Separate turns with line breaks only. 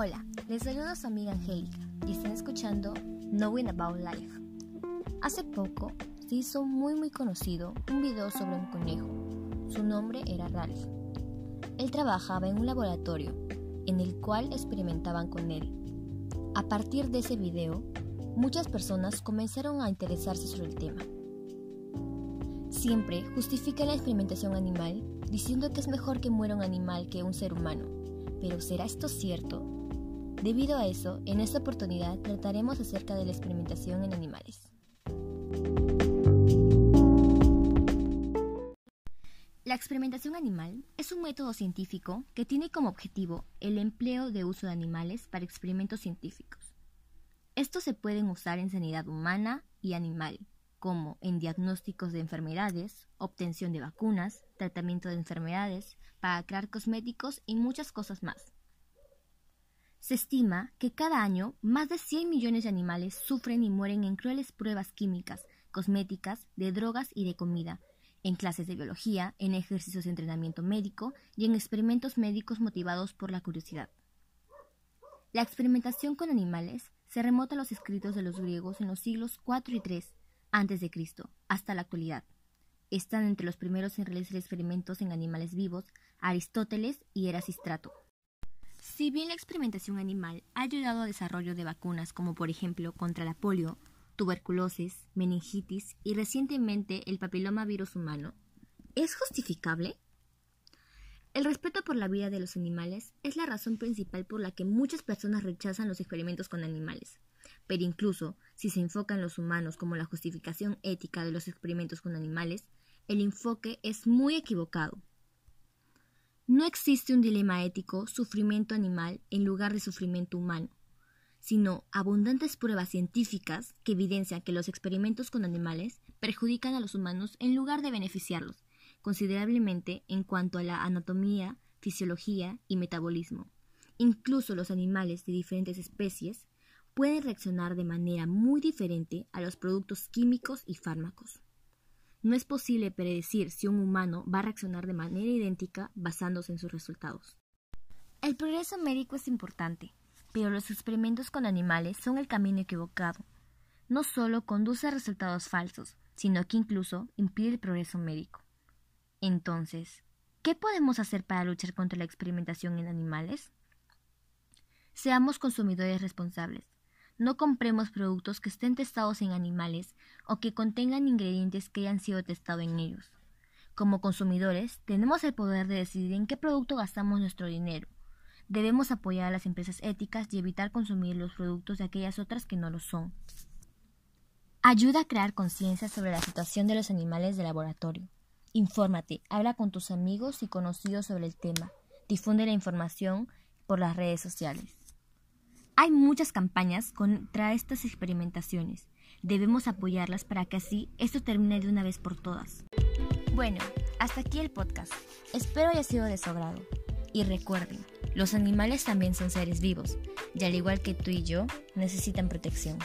Hola, les saludo a su amiga Angélica y están escuchando Knowing About Life. Hace poco se hizo muy muy conocido un video sobre un conejo. Su nombre era Ralph. Él trabajaba en un laboratorio en el cual experimentaban con él. A partir de ese video, muchas personas comenzaron a interesarse sobre el tema. Siempre justifican la experimentación animal diciendo que es mejor que muera un animal que un ser humano. Pero ¿será esto cierto? Debido a eso, en esta oportunidad trataremos acerca de la experimentación en animales. La experimentación animal es un método científico que tiene como objetivo el empleo de uso de animales para experimentos científicos. Estos se pueden usar en sanidad humana y animal, como en diagnósticos de enfermedades, obtención de vacunas, tratamiento de enfermedades, para crear cosméticos y muchas cosas más. Se estima que cada año más de 100 millones de animales sufren y mueren en crueles pruebas químicas, cosméticas, de drogas y de comida, en clases de biología, en ejercicios de entrenamiento médico y en experimentos médicos motivados por la curiosidad. La experimentación con animales se remota a los escritos de los griegos en los siglos IV y III a.C., hasta la actualidad. Están entre los primeros en realizar experimentos en animales vivos Aristóteles y Erasistrato. Si bien la experimentación animal ha ayudado al desarrollo de vacunas como por ejemplo contra la polio, tuberculosis, meningitis y recientemente el papiloma virus humano, ¿es justificable? El respeto por la vida de los animales es la razón principal por la que muchas personas rechazan los experimentos con animales. Pero incluso si se enfoca en los humanos como la justificación ética de los experimentos con animales, el enfoque es muy equivocado. No existe un dilema ético sufrimiento animal en lugar de sufrimiento humano sino abundantes pruebas científicas que evidencian que los experimentos con animales perjudican a los humanos en lugar de beneficiarlos considerablemente en cuanto a la anatomía, fisiología y metabolismo. Incluso los animales de diferentes especies pueden reaccionar de manera muy diferente a los productos químicos y fármacos. No es posible predecir si un humano va a reaccionar de manera idéntica basándose en sus resultados. El progreso médico es importante, pero los experimentos con animales son el camino equivocado. No solo conduce a resultados falsos, sino que incluso impide el progreso médico. Entonces, ¿qué podemos hacer para luchar contra la experimentación en animales? Seamos consumidores responsables. No compremos productos que estén testados en animales o que contengan ingredientes que hayan sido testados en ellos. Como consumidores, tenemos el poder de decidir en qué producto gastamos nuestro dinero Debemos apoyar a las empresas éticas y evitar consumir los productos de aquellas otras que no lo son. Ayuda a crear conciencia sobre la situación de los animales de laboratorio. Infórmate, habla con tus amigos y conocidos sobre el tema. Difunde la información por las redes sociales. Hay muchas campañas contra estas experimentaciones. Debemos apoyarlas para que así esto termine de una vez por todas. Bueno, hasta aquí el podcast. Espero haya sido de su. Y recuerden, los animales también son seres vivos, y al igual que tú y yo, necesitan protección.